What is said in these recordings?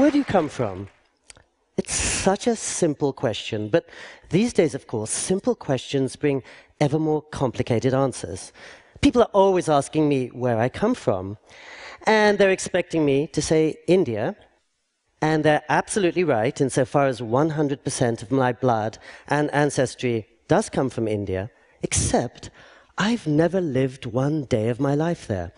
Where do you come from? It's such a simple question, but these days, of course, simple questions bring ever more complicated answers. People are always asking me where I come from, and they're expecting me to say India, and they're absolutely right insofar as 100% of my blood and ancestry does come from India, except I've never lived one day of my life there.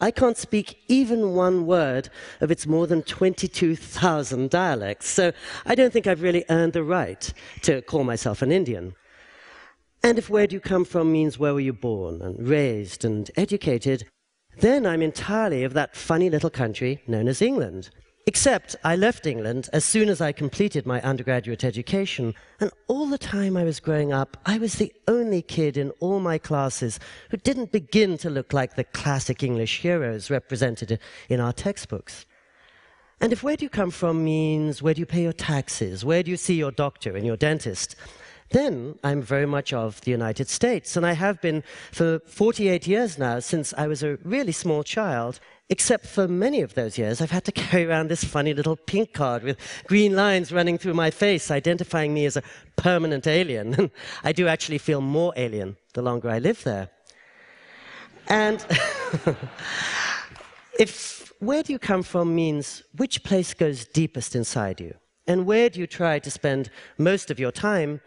I can't speak even one word of its more than 22,000 dialects, so I don't think I've really earned the right to call myself an Indian. And if where do you come from means where were you born and raised and educated, then I'm entirely of that funny little country known as England. Except I left England as soon as I completed my undergraduate education, and all the time I was growing up, I was the only kid in all my classes who didn't begin to look like the classic English heroes represented in our textbooks. And if where do you come from means where do you pay your taxes, where do you see your doctor and your dentist, then I'm very much of the United States, and I have been for 48 years now since I was a really small child. Except for many of those years, I've had to carry around this funny little pink card with green lines running through my face, identifying me as a permanent alien. And I do actually feel more alien the longer I live there. And if where do you come from means which place goes deepest inside you, and where do you try to spend most of your time,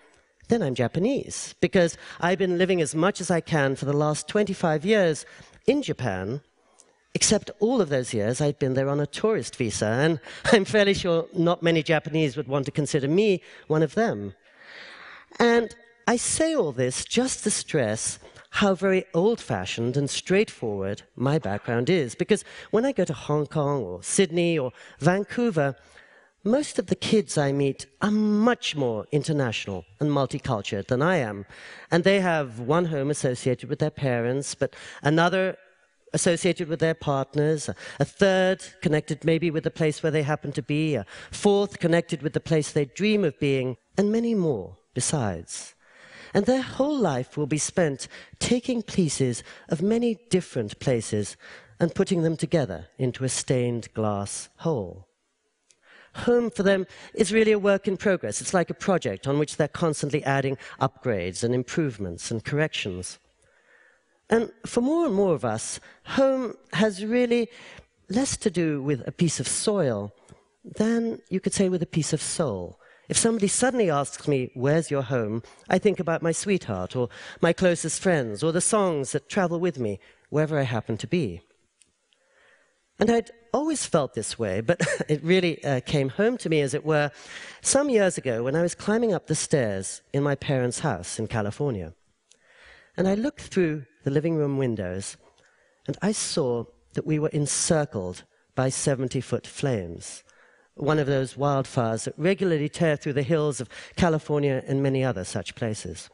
then I'm Japanese, because I've been living as much as I can for the last 25 years in Japan Except all of those years I'd been there on a tourist visa, and I'm fairly sure not many Japanese would want to consider me one of them. And I say all this just to stress how very old fashioned and straightforward my background is, because when I go to Hong Kong or Sydney or Vancouver, most of the kids I meet are much more international and multicultural than I am. And they have one home associated with their parents, but another associated with their partners, a third connected maybe with the place where they happen to be, a fourth connected with the place they dream of being, and many more besides. And their whole life will be spent taking pieces of many different places and putting them together into a stained glass whole. Home for them is really a work in progress. It's like a project on which they're constantly adding upgrades and improvements and corrections. And for more and more of us, home has really less to do with a piece of soil than you could say with a piece of soul. If somebody suddenly asks me, Where's your home? I think about my sweetheart or my closest friends or the songs that travel with me wherever I happen to be. And I'd always felt this way, but it really uh, came home to me, as it were, some years ago when I was climbing up the stairs in my parents' house in California. And I looked through the living room windows, and I saw that we were encircled by 70 foot flames, one of those wildfires that regularly tear through the hills of California and many other such places.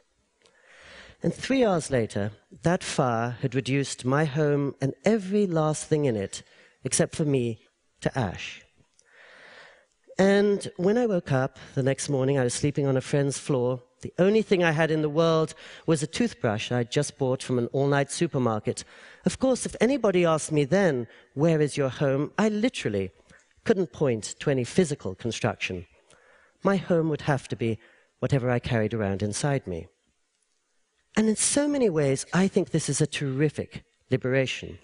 And three hours later, that fire had reduced my home and every last thing in it, except for me, to ash. And when I woke up the next morning, I was sleeping on a friend's floor the only thing I had in the world was a toothbrush I'd just bought from an all night supermarket. Of course, if anybody asked me then, Where is your home? I literally couldn't point to any physical construction. My home would have to be whatever I carried around inside me. And in so many ways, I think this is a terrific liberation.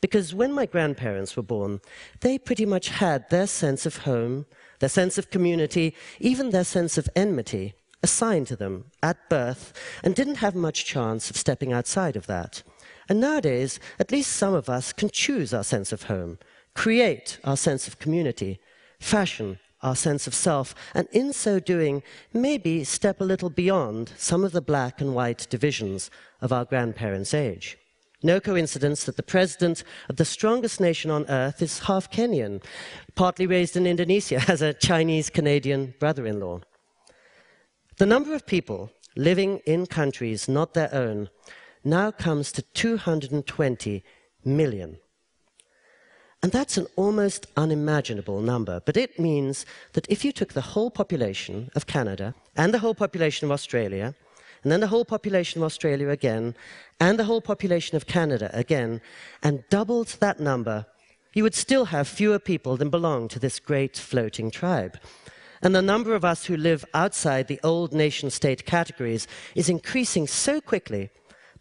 Because when my grandparents were born, they pretty much had their sense of home, their sense of community, even their sense of enmity assigned to them at birth and didn't have much chance of stepping outside of that. And nowadays, at least some of us can choose our sense of home, create our sense of community, fashion our sense of self, and in so doing, maybe step a little beyond some of the black and white divisions of our grandparents' age. No coincidence that the president of the strongest nation on earth is half Kenyan, partly raised in Indonesia, has a Chinese Canadian brother in law. The number of people living in countries not their own now comes to 220 million. And that's an almost unimaginable number, but it means that if you took the whole population of Canada and the whole population of Australia, and then the whole population of Australia again, and the whole population of Canada again, and doubled that number, you would still have fewer people than belong to this great floating tribe. And the number of us who live outside the old nation state categories is increasing so quickly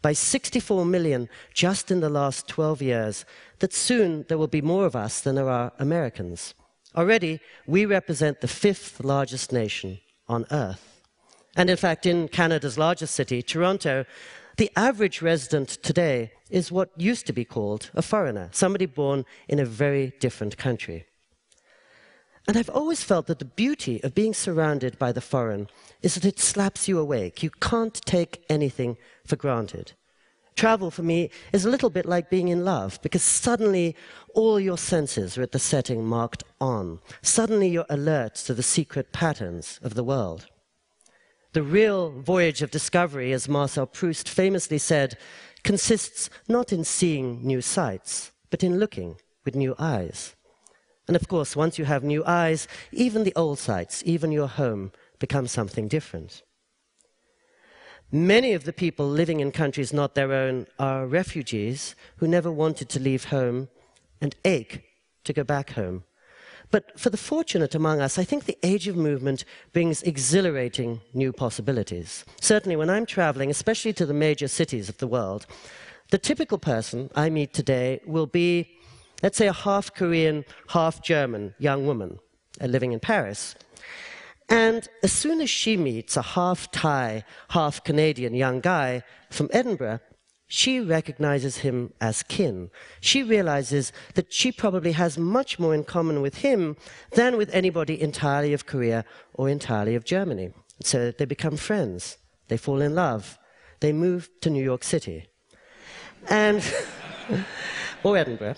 by 64 million just in the last 12 years that soon there will be more of us than there are Americans. Already, we represent the fifth largest nation on earth. And in fact, in Canada's largest city, Toronto, the average resident today is what used to be called a foreigner, somebody born in a very different country. And I've always felt that the beauty of being surrounded by the foreign is that it slaps you awake. You can't take anything for granted. Travel for me is a little bit like being in love because suddenly all your senses are at the setting marked on. Suddenly you're alert to the secret patterns of the world. The real voyage of discovery, as Marcel Proust famously said, consists not in seeing new sights, but in looking with new eyes. And of course, once you have new eyes, even the old sights, even your home, become something different. Many of the people living in countries not their own are refugees who never wanted to leave home and ache to go back home. But for the fortunate among us, I think the age of movement brings exhilarating new possibilities. Certainly, when I'm traveling, especially to the major cities of the world, the typical person I meet today will be let's say, a half Korean, half German young woman uh, living in Paris. And as soon as she meets a half Thai, half Canadian young guy from Edinburgh, she recognizes him as kin. She realizes that she probably has much more in common with him than with anybody entirely of Korea or entirely of Germany. So they become friends. They fall in love. They move to New York City. And, or Edinburgh.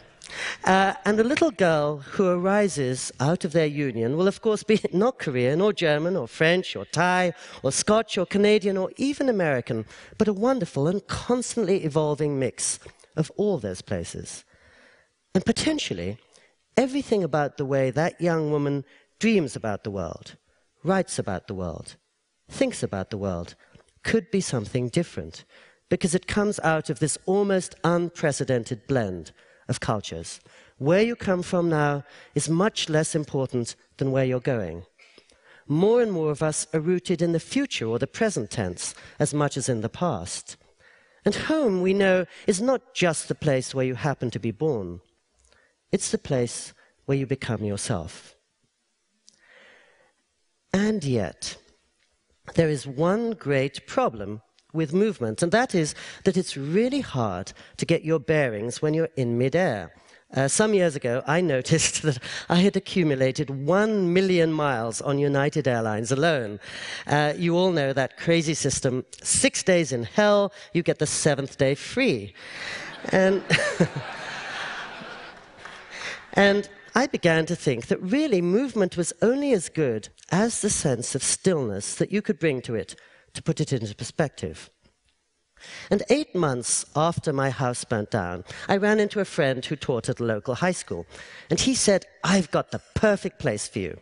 Uh, and the little girl who arises out of their union will, of course, be not Korean or German or French or Thai or Scotch or Canadian or even American, but a wonderful and constantly evolving mix of all those places. And potentially, everything about the way that young woman dreams about the world, writes about the world, thinks about the world, could be something different because it comes out of this almost unprecedented blend of cultures. Where you come from now is much less important than where you're going. More and more of us are rooted in the future or the present tense as much as in the past. And home, we know, is not just the place where you happen to be born, it's the place where you become yourself. And yet, there is one great problem with movement, and that is that it's really hard to get your bearings when you're in midair. Uh, some years ago, I noticed that I had accumulated one million miles on United Airlines alone. Uh, you all know that crazy system six days in hell, you get the seventh day free. And, and I began to think that really movement was only as good as the sense of stillness that you could bring to it to put it into perspective. And eight months after my house burnt down, I ran into a friend who taught at a local high school. And he said, I've got the perfect place for you.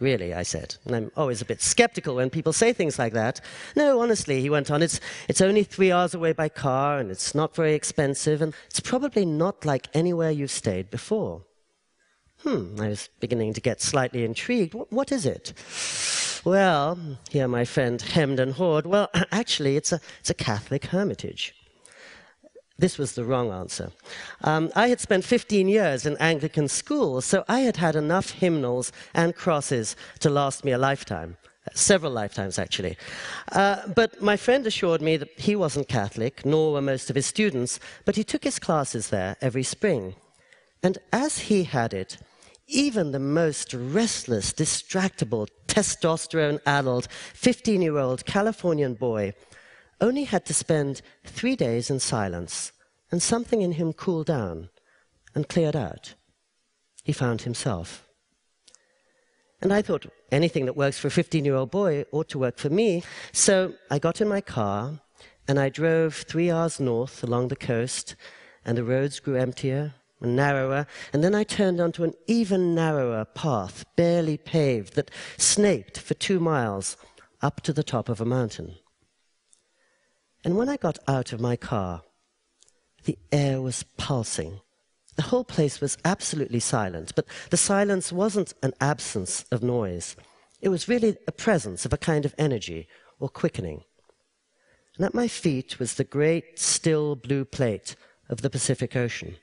Really, I said. And I'm always a bit skeptical when people say things like that. No, honestly, he went on, it's, it's only three hours away by car, and it's not very expensive, and it's probably not like anywhere you've stayed before. Hmm, I was beginning to get slightly intrigued. what, what is it? Well, here my friend hemmed and hawed. Well, actually, it's a, it's a Catholic hermitage. This was the wrong answer. Um, I had spent 15 years in Anglican school, so I had had enough hymnals and crosses to last me a lifetime. Several lifetimes, actually. Uh, but my friend assured me that he wasn't Catholic, nor were most of his students, but he took his classes there every spring. And as he had it, even the most restless, distractible, testosterone addled 15 year old Californian boy only had to spend three days in silence, and something in him cooled down and cleared out. He found himself. And I thought anything that works for a 15 year old boy ought to work for me. So I got in my car and I drove three hours north along the coast, and the roads grew emptier narrower, and then I turned onto an even narrower path, barely paved, that snaked for two miles up to the top of a mountain. And when I got out of my car, the air was pulsing, the whole place was absolutely silent, but the silence wasn't an absence of noise. It was really a presence of a kind of energy or quickening. And at my feet was the great, still blue plate of the Pacific Ocean.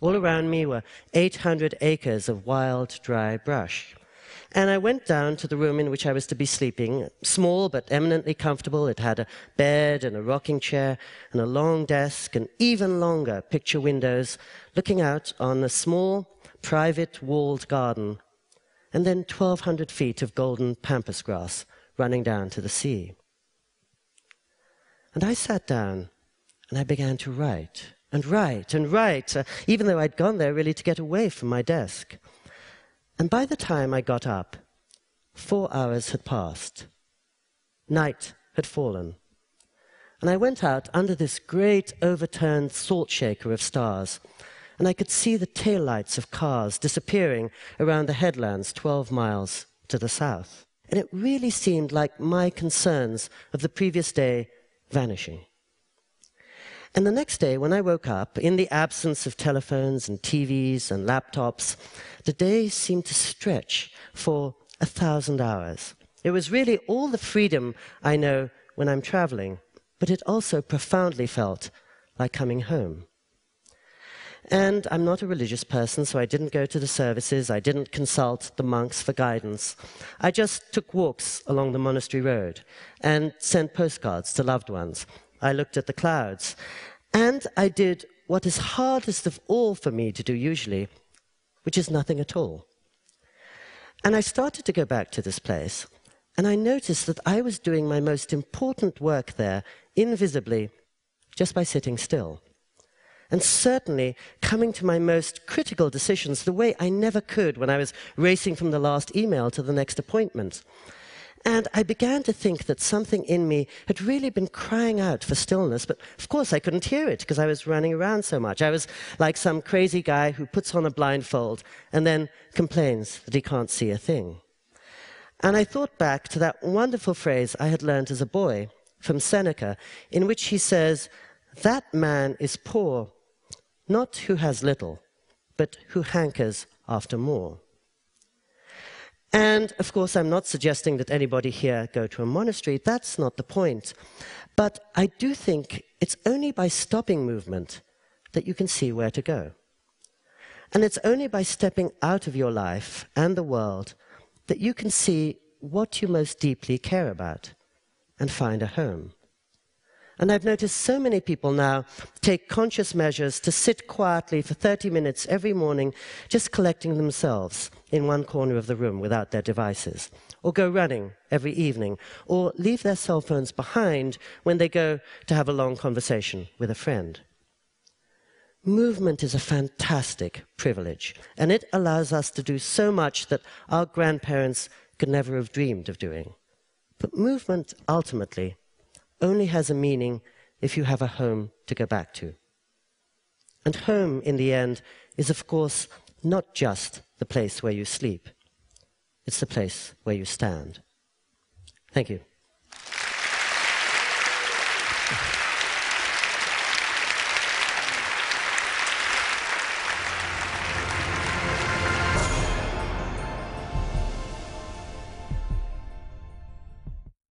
All around me were 800 acres of wild, dry brush. And I went down to the room in which I was to be sleeping, small but eminently comfortable. It had a bed and a rocking chair and a long desk and even longer picture windows looking out on a small, private walled garden and then 1,200 feet of golden pampas grass running down to the sea. And I sat down and I began to write and write and write, uh, even though I'd gone there really to get away from my desk. And by the time I got up, four hours had passed. Night had fallen. And I went out under this great overturned salt shaker of stars, and I could see the taillights of cars disappearing around the headlands 12 miles to the south. And it really seemed like my concerns of the previous day vanishing. And the next day, when I woke up, in the absence of telephones and TVs and laptops, the day seemed to stretch for a thousand hours. It was really all the freedom I know when I'm traveling, but it also profoundly felt like coming home. And I'm not a religious person, so I didn't go to the services. I didn't consult the monks for guidance. I just took walks along the monastery road and sent postcards to loved ones I looked at the clouds. And I did what is hardest of all for me to do usually, which is nothing at all. And I started to go back to this place, and I noticed that I was doing my most important work there invisibly just by sitting still. And certainly coming to my most critical decisions the way I never could when I was racing from the last email to the next appointment. And I began to think that something in me had really been crying out for stillness, but of course I couldn't hear it because I was running around so much. I was like some crazy guy who puts on a blindfold and then complains that he can't see a thing. And I thought back to that wonderful phrase I had learned as a boy from Seneca, in which he says, That man is poor, not who has little, but who hankers after more. And of course, I'm not suggesting that anybody here go to a monastery. That's not the point. But I do think it's only by stopping movement that you can see where to go. And it's only by stepping out of your life and the world that you can see what you most deeply care about and find a home. And I've noticed so many people now take conscious measures to sit quietly for 30 minutes every morning, just collecting themselves in one corner of the room without their devices, or go running every evening, or leave their cell phones behind when they go to have a long conversation with a friend. Movement is a fantastic privilege, and it allows us to do so much that our grandparents could never have dreamed of doing. But movement ultimately only has a meaning if you have a home to go back to. And home, in the end, is of course not just the place where you sleep, it's the place where you stand. Thank you.